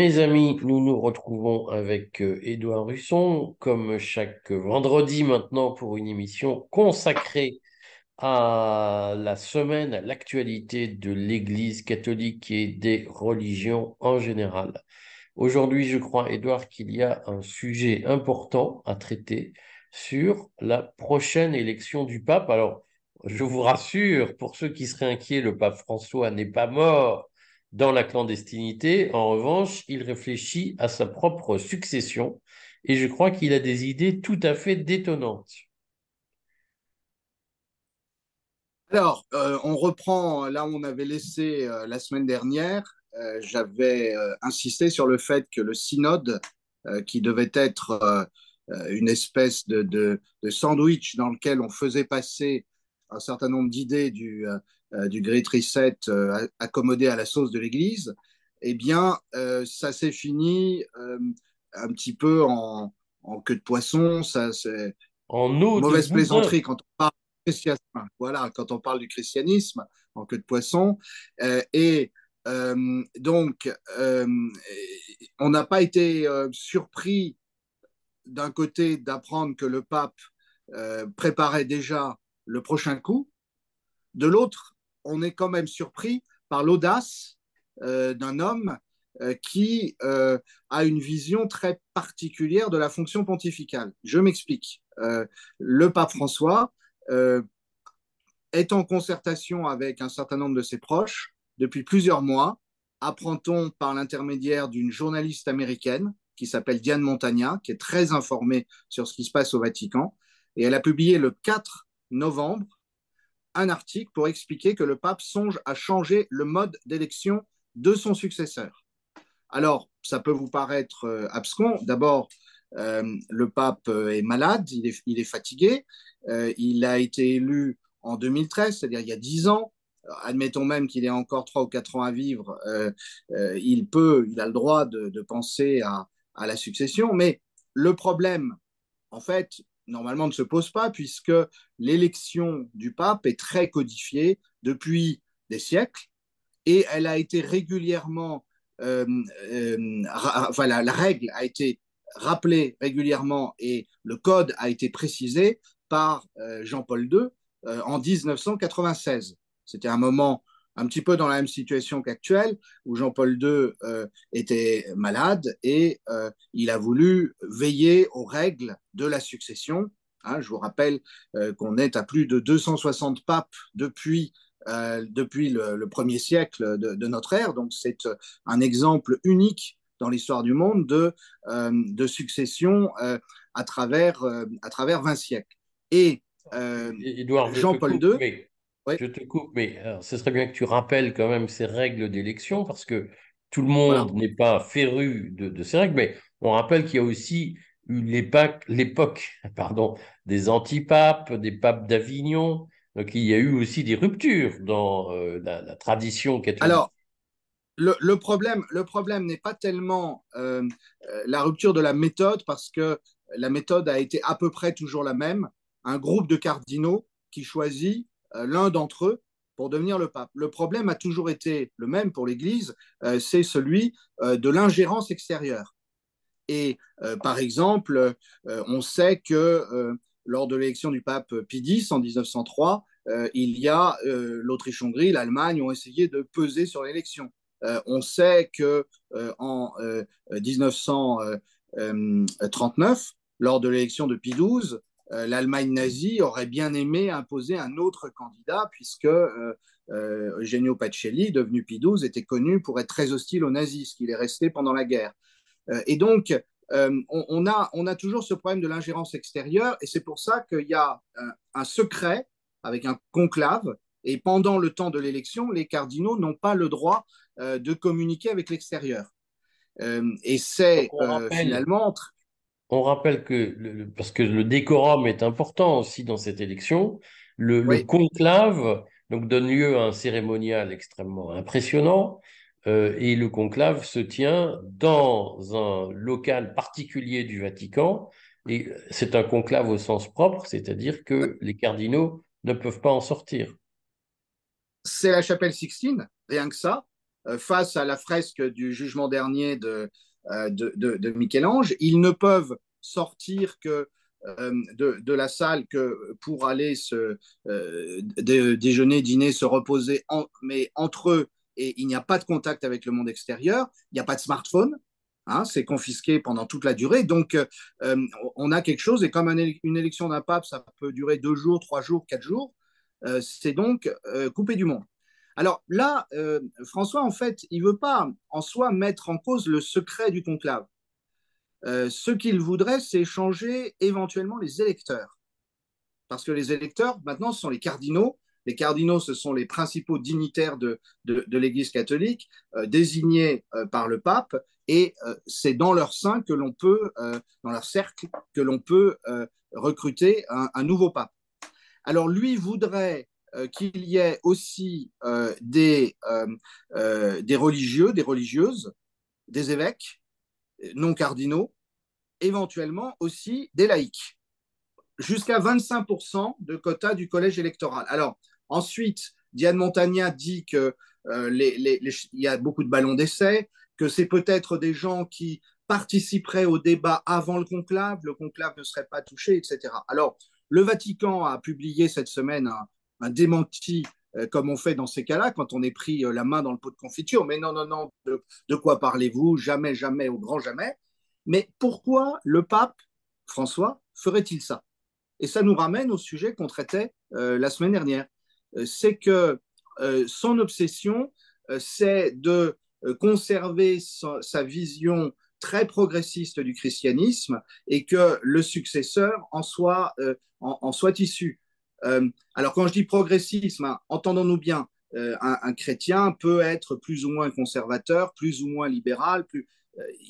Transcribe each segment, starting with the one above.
Mes amis, nous nous retrouvons avec euh, Édouard Russon, comme chaque vendredi maintenant, pour une émission consacrée à la semaine, à l'actualité de l'Église catholique et des religions en général. Aujourd'hui, je crois, Édouard, qu'il y a un sujet important à traiter sur la prochaine élection du pape. Alors, je vous rassure, pour ceux qui seraient inquiets, le pape François n'est pas mort dans la clandestinité. En revanche, il réfléchit à sa propre succession et je crois qu'il a des idées tout à fait détonnantes. Alors, euh, on reprend là où on avait laissé euh, la semaine dernière. Euh, j'avais insisté sur le fait que le synode, qui devait être une espèce de, sandwich dans lequel on faisait passer un certain nombre d'idées du, du Great Reset euh, accommodé à la sauce de l'Église, eh bien, euh, ça s'est fini un petit peu en, queue de poisson. Ça, c'est en mauvaise plaisanterie quand on parle du christianisme. Voilà, quand on parle du christianisme en queue de poisson. et donc, on n'a pas été surpris d'un côté d'apprendre que le pape préparait déjà le prochain coup, de l'autre on est quand même surpris par l'audace euh, d'un homme euh, qui euh, a une vision très particulière de la fonction pontificale. Je m'explique. le pape François est en concertation avec un certain nombre de ses proches depuis plusieurs mois, apprend-on par l'intermédiaire d'une journaliste américaine qui s'appelle Diane Montagna, qui est très informée sur ce qui se passe au Vatican. Et elle a publié le 4 novembre un article pour expliquer que le pape songe à changer le mode d'élection de son successeur. Alors, ça peut vous paraître euh, abscon. D'abord, euh, le pape euh, est malade, il est, fatigué. il a été élu en 2013, c'est-à-dire il y a dix ans. Admettons même qu'il ait encore trois ou quatre ans à vivre, il peut, il a le droit de, penser à la succession. Mais le problème, en fait, normalement ne se pose pas puisque l'élection du pape est très codifiée depuis des siècles et elle a été régulièrement, euh, euh, enfin la, règle a été rappelée régulièrement et le code a été précisé par euh, Jean-Paul II en 1996. C'était un moment un petit peu dans la même situation qu'actuelle, où Jean-Paul II euh, était malade et euh, il a voulu veiller aux règles de la succession. Hein, je vous rappelle euh, qu'on est à plus de 260 papes depuis, depuis le, premier siècle de, de notre ère, donc c'est un exemple unique dans l'histoire du monde de, de succession à, travers, à travers 20 siècles. Et Jean-Paul II... Je te coupe, mais ce serait bien que tu rappelles quand même ces règles d'élection parce que tout le monde n'est pas féru de, ces règles, mais on rappelle qu'il y a aussi eu l'époque pardon, des antipapes, des papes d'Avignon, donc il y a eu aussi des ruptures dans euh, la, tradition catholique. Alors, le, problème, le problème n'est pas tellement euh, euh, la rupture de la méthode, parce que la méthode a été à peu près toujours la même. Un groupe de cardinaux qui choisit l'un d'entre eux pour devenir le pape. Le problème a toujours été le même pour l'Église, euh, c'est celui euh, de l'ingérence extérieure. Et par exemple, on sait que lors de l'élection du pape Pie X en 1903, il y a l'Autriche-Hongrie, l'Allemagne ont essayé de peser sur l'élection. on sait que en 1939, lors de l'élection de Pie XII, euh, l'Allemagne nazie aurait bien aimé imposer un autre candidat, puisque euh, euh, Eugenio Pacelli, devenu Pie XII, était connu pour être très hostile aux nazis, ce qu'il est resté pendant la guerre. et donc, on, a, on, a, toujours ce problème de l'ingérence extérieure, et c'est pour ça qu'il y a un, secret avec un conclave, et pendant le temps de l'élection, les cardinaux n'ont pas le droit de communiquer avec l'extérieur. et c'est finalement on rappelle que, parce que le décorum est important aussi dans cette élection, le, conclave donc, donne lieu à un cérémonial extrêmement impressionnant. Euh, et le conclave se tient dans un local particulier du Vatican. Et c'est un conclave au sens propre, c'est-à-dire que les cardinaux ne peuvent pas en sortir. C'est la chapelle Sixtine, rien que ça. face à la fresque du jugement dernier de, de, de, Michel-Ange. Ils ne peuvent sortir que de, de, la salle que pour aller se de, déjeuner, dîner, se reposer, mais entre eux, et il n'y a pas de contact avec le monde extérieur, il n'y a pas de smartphone, Hein, c'est confisqué pendant toute la durée. Donc, euh, on a quelque chose, et comme une élection d'un pape, ça peut durer deux jours, trois jours, quatre jours, euh, c'est donc euh, coupé du monde. Alors là, François, en fait, il ne veut pas en soi mettre en cause le secret du conclave. ce qu'il voudrait, c'est changer éventuellement les électeurs. Parce que les électeurs, maintenant, ce sont les cardinaux. Les cardinaux, ce sont les principaux dignitaires de, de, l'Église catholique, désignés par le pape, et euh, c'est dans leur sein que l'on peut, euh, dans leur cercle, que l'on peut euh, recruter un, nouveau pape. Alors lui voudrait qu'il y ait aussi des, des religieux, des religieuses, des évêques non cardinaux, éventuellement aussi des laïcs, jusqu'à 25% de quota du collège électoral. Alors ensuite, Diane Montagna dit qu'il y a beaucoup de ballons d'essai, que c'est peut-être des gens qui participeraient au débat avant le conclave, le conclave ne serait pas touché, etc. Alors, le Vatican a publié cette semaine un, démenti, euh, comme on fait dans ces cas-là, quand on est pris euh, la main dans le pot de confiture. Mais non, non, non, de, quoi parlez-vous? Jamais, jamais, au grand jamais. Mais pourquoi le pape François ferait-il ça? Et ça nous ramène au sujet qu'on traitait euh, la semaine dernière. c'est que son obsession, c'est de conserver sa, vision très progressiste du christianisme et que le successeur en soit, en, soit issu. Euh, alors quand je dis progressisme, hein, entendons-nous bien, un, chrétien peut être plus ou moins conservateur, plus ou moins libéral, plus,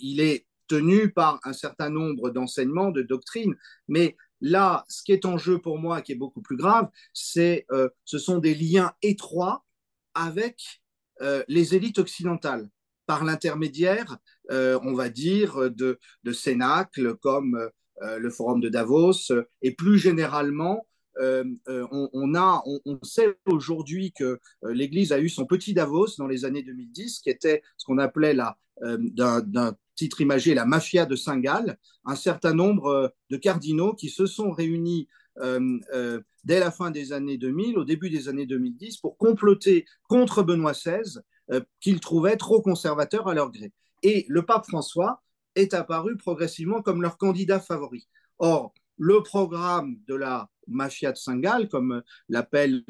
il est tenu par un certain nombre d'enseignements, de doctrines, mais là, ce qui est en jeu pour moi, qui est beaucoup plus grave, c'est ce sont des liens étroits avec euh, les élites occidentales. Par l'intermédiaire, euh, on va dire, de, de cénacles comme euh, le Forum de Davos et plus généralement on, a, on, sait aujourd'hui que l'Église a eu son petit Davos dans les années 2010, qui était ce qu'on appelait d'un titre imagé la mafia de Saint-Gall, un certain nombre de cardinaux qui se sont réunis euh, euh, dès la fin des années 2000, au début des années 2010, pour comploter contre Benoît XVI, euh, qu'ils trouvaient trop conservateur à leur gré. Et le pape François est apparu progressivement comme leur candidat favori. Or, le programme de la mafia de Saint-Gall, comme l'appelle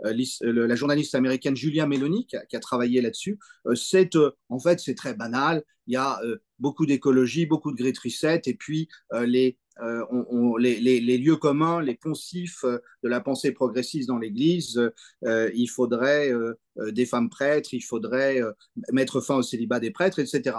la journaliste américaine Julia Meloni, qui a, travaillé là-dessus, c'est en fait c'est très banal. Il y a beaucoup d'écologie, beaucoup de Reset, et puis les euh, on, les, lieux communs, les poncifs euh, de la pensée progressiste dans l'Église, euh, il faudrait des femmes prêtres, il faudrait mettre fin au célibat des prêtres, etc.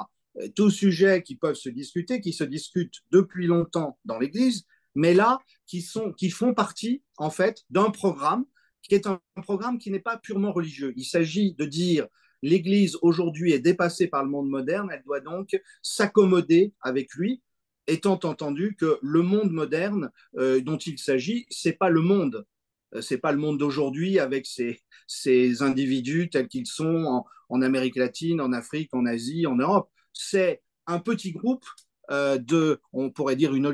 Tous sujets qui peuvent se discuter, qui se discutent depuis longtemps dans l'Église, mais là, qui, sont, qui font partie, en fait, d'un programme qui est un programme qui n'est pas purement religieux. Il s'agit de dire l'Église aujourd'hui est dépassée par le monde moderne, elle doit donc s'accommoder avec lui étant entendu que le monde moderne euh, dont il s'agit, c'est pas le monde, euh, c'est pas le monde d'aujourd'hui avec ces, ces, individus tels qu'ils sont en, Amérique latine, en Afrique, en Asie, en Europe. C'est un petit groupe de, on pourrait dire une,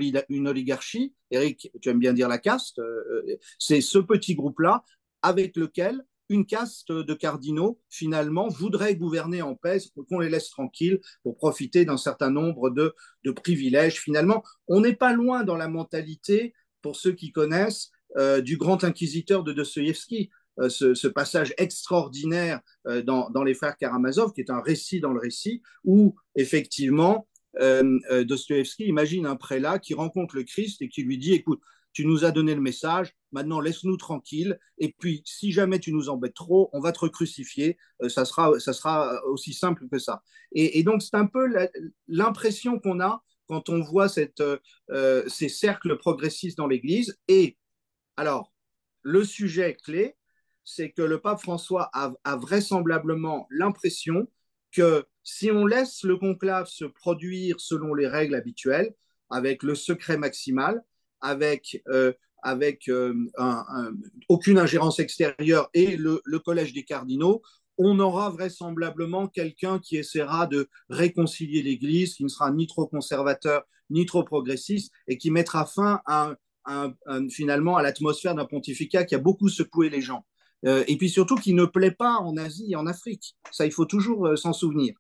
oligarchie. Eric, tu aimes bien dire la caste. c'est ce petit groupe-là avec lequel une caste de cardinaux, finalement, voudrait gouverner en paix, qu'on les laisse tranquilles pour profiter d'un certain nombre de, privilèges. Finalement, on n'est pas loin dans la mentalité, pour ceux qui connaissent, euh, du grand inquisiteur de Dostoïevski. Euh, ce, passage extraordinaire euh, dans, dans, Les Frères Karamazov, qui est un récit dans le récit, où effectivement, Dostoïevski imagine un prélat qui rencontre le Christ et qui lui dit, écoute, tu nous as donné le message, maintenant laisse-nous tranquille, et puis si jamais tu nous embêtes trop, on va te crucifier, euh, ça, sera, ça sera aussi simple que ça. Et, donc c'est un peu l'impression qu'on a quand on voit euh, ces cercles progressistes dans l'Église. Et alors, le sujet clé, c'est que le pape François a vraisemblablement l'impression que si on laisse le conclave se produire selon les règles habituelles, avec le secret maximal, avec, euh, avec euh, aucune ingérence extérieure et le, collège des cardinaux, on aura vraisemblablement quelqu'un qui essaiera de réconcilier l'Église, qui ne sera ni trop conservateur ni trop progressiste et qui mettra fin à, finalement à l'atmosphère d'un pontificat qui a beaucoup secoué les gens. Euh, et puis surtout qui ne plaît pas en Asie et en Afrique. Ça, il faut toujours s'en souvenir.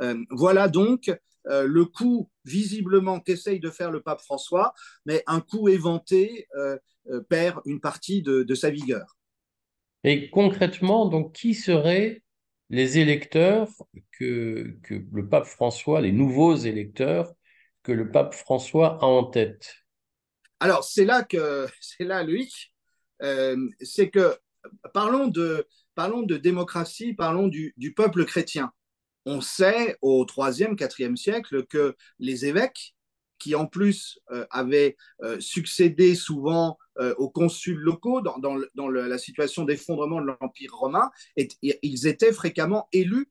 Euh, voilà donc le coup visiblement qu'essaye de faire le pape François, mais un coup éventé perd une partie de, de sa vigueur. Et concrètement, donc, qui seraient les électeurs que, que le pape François, les nouveaux électeurs que le pape François a en tête? Alors, c'est là que, c'est là, euh, c'est que, parlons de, parlons de démocratie, parlons du, du peuple chrétien. On sait au 3e, 4e siècle que les évêques, qui en plus euh, avaient euh, succédé souvent euh, aux consuls locaux dans, la situation d'effondrement de l'Empire romain, ils étaient fréquemment élus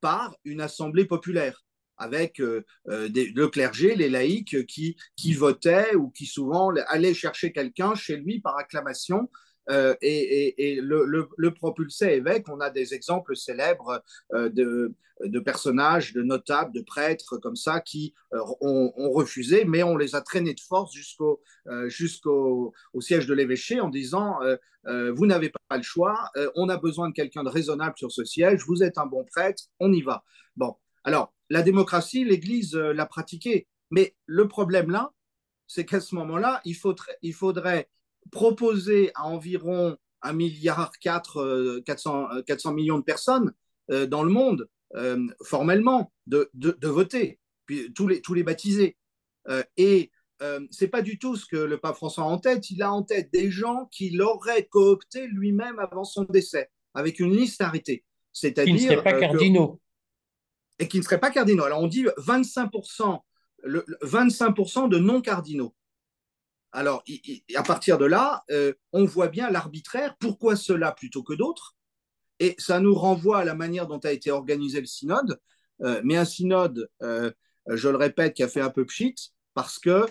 par une assemblée populaire avec le clergé, les laïcs qui votaient ou qui souvent allaient chercher quelqu'un chez lui par acclamation euh, et, le, le, le, propulsait évêque. On a des exemples célèbres euh, de, personnages, de notables, de prêtres comme ça qui euh, ont, refusé, mais on les a traînés de force jusqu'au jusqu'au au siège de l'évêché en disant vous n'avez pas le choix, on a besoin de quelqu'un de raisonnable sur ce siège, vous êtes un bon prêtre, on y va. Bon, alors la démocratie, l'Église l'a pratiquée, mais le problème là, c'est qu'à ce moment-là, il faudrait proposer à environ 1 milliard 4, 400, 400 millions de personnes euh, dans le monde, euh, formellement, de, de, de, voter, puis tous les, tous les baptisés. Euh, et euh, c'est pas du tout ce que le pape François a en tête. Il a en tête des gens qui l'auraient coopté lui-même avant son décès, avec une liste arrêtée. C'est-à-dire. Qui ne seraient pas cardinaux. Que, et qui ne seraient pas cardinaux. Alors on dit 25%, le, 25 de non-cardinaux. Alors, à partir de là, euh, on voit bien l'arbitraire. Pourquoi cela plutôt que d'autres Et ça nous renvoie à la manière dont a été organisé le synode. Euh, mais un synode, euh, je le répète, qui a fait un peu pchit, parce que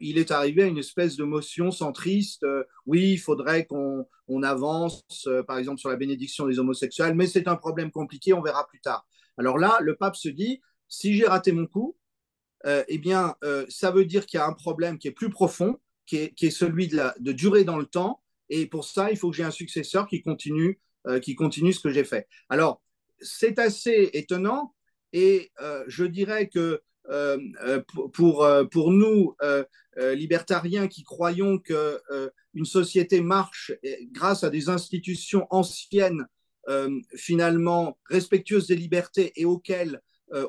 il est arrivé à une espèce de motion centriste. Oui, il faudrait qu'on on avance, par exemple, sur la bénédiction des homosexuels, mais c'est un problème compliqué, on verra plus tard. Alors là, le pape se dit, si j'ai raté mon coup, eh bien, ça veut dire qu'il y a un problème qui est plus profond, qui est, celui de, la, de, durer dans le temps. Et pour ça, il faut que j'ai un successeur qui continue, euh, qui continue ce que j'ai fait. Alors, c'est assez étonnant. Et euh, je dirais que euh, pour, pour nous, libertariens qui croyons qu'une société marche grâce à des institutions anciennes, finalement respectueuses des libertés et auxquelles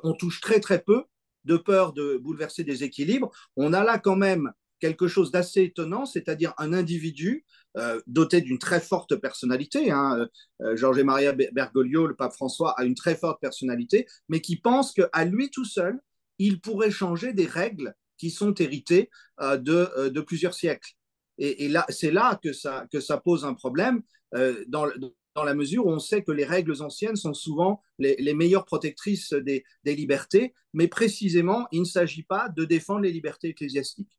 on touche très très peu, de peur de bouleverser des équilibres, on a là quand même quelque chose d'assez étonnant, c'est-à-dire un individu euh, doté d'une très forte personnalité. Hein. Euh, Georges Maria Bergoglio, le pape François, a une très forte personnalité, mais qui pense qu'à lui tout seul, il pourrait changer des règles qui sont héritées euh, de, euh, plusieurs siècles. Et, et là, c'est là que ça, pose un problème euh, dans, la mesure où on sait que les règles anciennes sont souvent les, meilleures protectrices des libertés, mais précisément, il ne s'agit pas de défendre les libertés ecclésiastiques.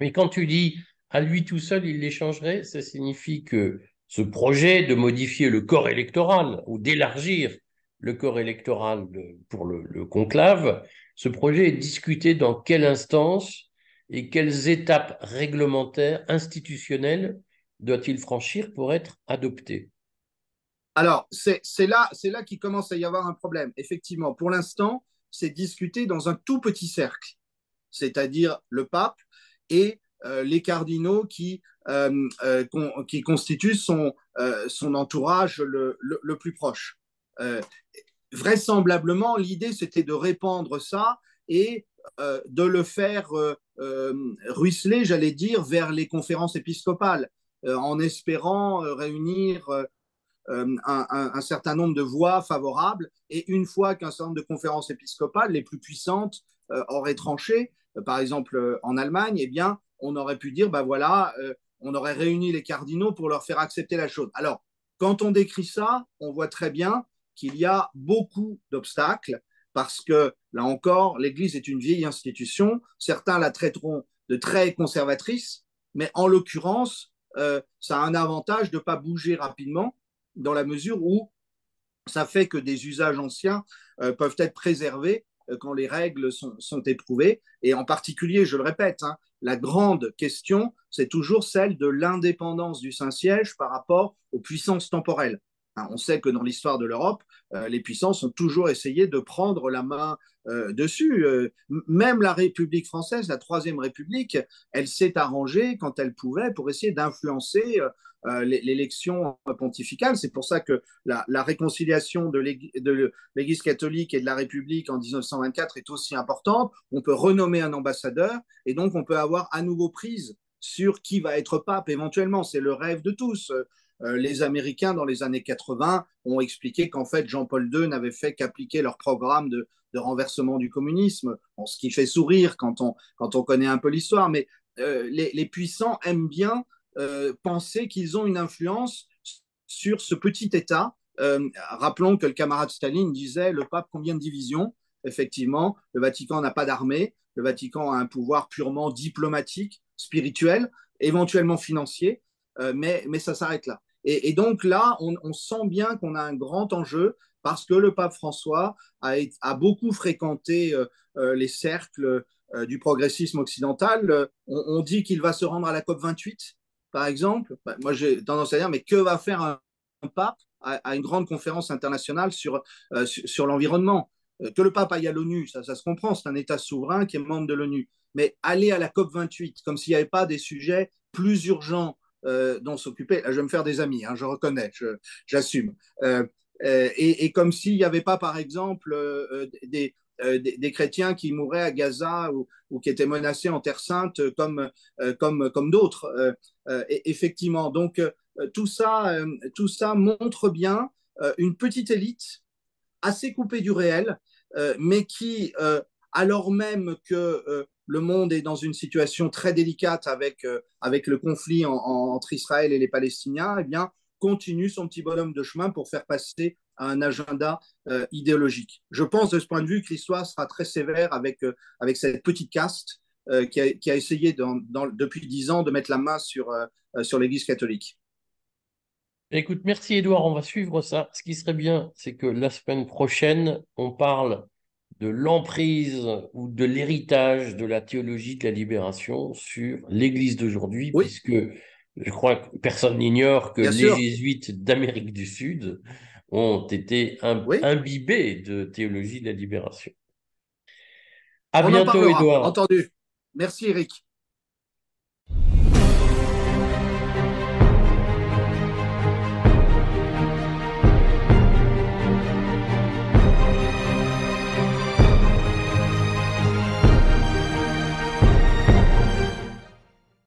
Mais quand tu dis à lui tout seul, il les changerait, ça signifie que ce projet de modifier le corps électoral ou d'élargir le corps électoral pour le, conclave, ce projet est discuté dans quelle instance et quelles étapes réglementaires, institutionnelles doit-il franchir pour être adopté? Alors, c'est là, là qu'il commence à y avoir un problème. Effectivement, pour l'instant, c'est discuté dans un tout petit cercle, c'est-à-dire le pape, et euh, les cardinaux qui, euh, euh, qui constituent son, son entourage le, le, plus proche. Vraisemblablement, l'idée, c'était de répandre ça et de le faire ruisseler, j'allais dire, vers les conférences épiscopales, en espérant réunir un, un, un, certain nombre de voix favorables. Et une fois qu'un certain nombre de conférences épiscopales, les plus puissantes, auraient tranché, par exemple en Allemagne, eh bien, on aurait pu dire, ben voilà, euh, on aurait réuni les cardinaux pour leur faire accepter la chose. Alors, quand on décrit ça, on voit très bien qu'il y a beaucoup d'obstacles parce que, là encore, l'Église est une vieille institution. Certains la traiteront de très conservatrice, mais en l'occurrence, euh, ça a un avantage de ne pas bouger rapidement dans la mesure où ça fait que des usages anciens euh, peuvent être préservés euh, quand les règles sont, sont, éprouvées. Et en particulier, je le répète, hein, la grande question, c'est toujours celle de l'indépendance du Saint-Siège par rapport aux puissances temporelles. Hein, on sait que dans l'histoire de l'Europe, euh, les puissances ont toujours essayé de prendre la main euh, dessus. Euh, même la République française, la Troisième République, elle s'est arrangée quand elle pouvait pour essayer d'influencer l'élection pontificale. C'est pour ça que la, réconciliation de l'Église catholique et de la République en 1924 est aussi importante. On peut renommer un ambassadeur et donc on peut avoir à nouveau prise sur qui va être pape éventuellement. C'est le rêve de tous. Euh, les Américains, dans les années 80, ont expliqué qu'en fait, Jean-Paul II n'avait fait qu'appliquer leur programme de, renversement du communisme, ce qui fait sourire quand on, quand on connaît un peu l'histoire. Mais euh, les, puissants aiment bien euh, penser qu'ils ont une influence sur ce petit État. rappelons que le camarade Staline disait le pape combien de divisions? Effectivement, le Vatican n'a pas d'armée, le Vatican a un pouvoir purement diplomatique, spirituel, éventuellement financier, mais, mais ça s'arrête là. Et, donc là, on, sent bien qu'on a un grand enjeu parce que le pape François a, beaucoup fréquenté euh, euh, les cercles euh, du progressisme occidental. On, dit qu'il va se rendre à la COP 28, par exemple. Bah, moi, j'ai tendance à dire, mais que va faire un, pape à, une grande conférence internationale sur, sur, l'environnement? Que le pape aille à l'ONU, ça, ça se comprend, c'est un État souverain qui est membre de l'ONU. Mais aller à la COP 28, comme s'il n'y avait pas des sujets plus urgents euh, dont s'occuper. Je vais me faire des amis, hein, je reconnais, j'assume. Euh, euh, et, comme s'il n'y avait pas, par exemple, des, des, chrétiens qui mouraient à Gaza ou, qui étaient menacés en Terre Sainte comme, comme, comme d'autres. effectivement, donc tout, ça, tout ça montre bien une petite élite assez coupée du réel, mais qui, alors même que le monde est dans une situation très délicate avec, euh, avec le conflit entre Israël et les Palestiniens, eh bien, continue son petit bonhomme de chemin pour faire passer un agenda euh, idéologique. Je pense de ce point de vue que l'histoire sera très sévère avec, euh, avec cette petite caste qui a, essayé depuis dix ans de mettre la main sur, sur l'Église catholique. Écoute, merci Edouard, on va suivre ça. Ce qui serait bien, c'est que la semaine prochaine, on parle de l'emprise ou de l'héritage de la théologie de la libération sur l'Église d'aujourd'hui, puisque je crois que personne n'ignore que les jésuites d'Amérique du Sud ont été imbibés de théologie de la libération. À bientôt, Edouard. Entendu. Merci, Eric.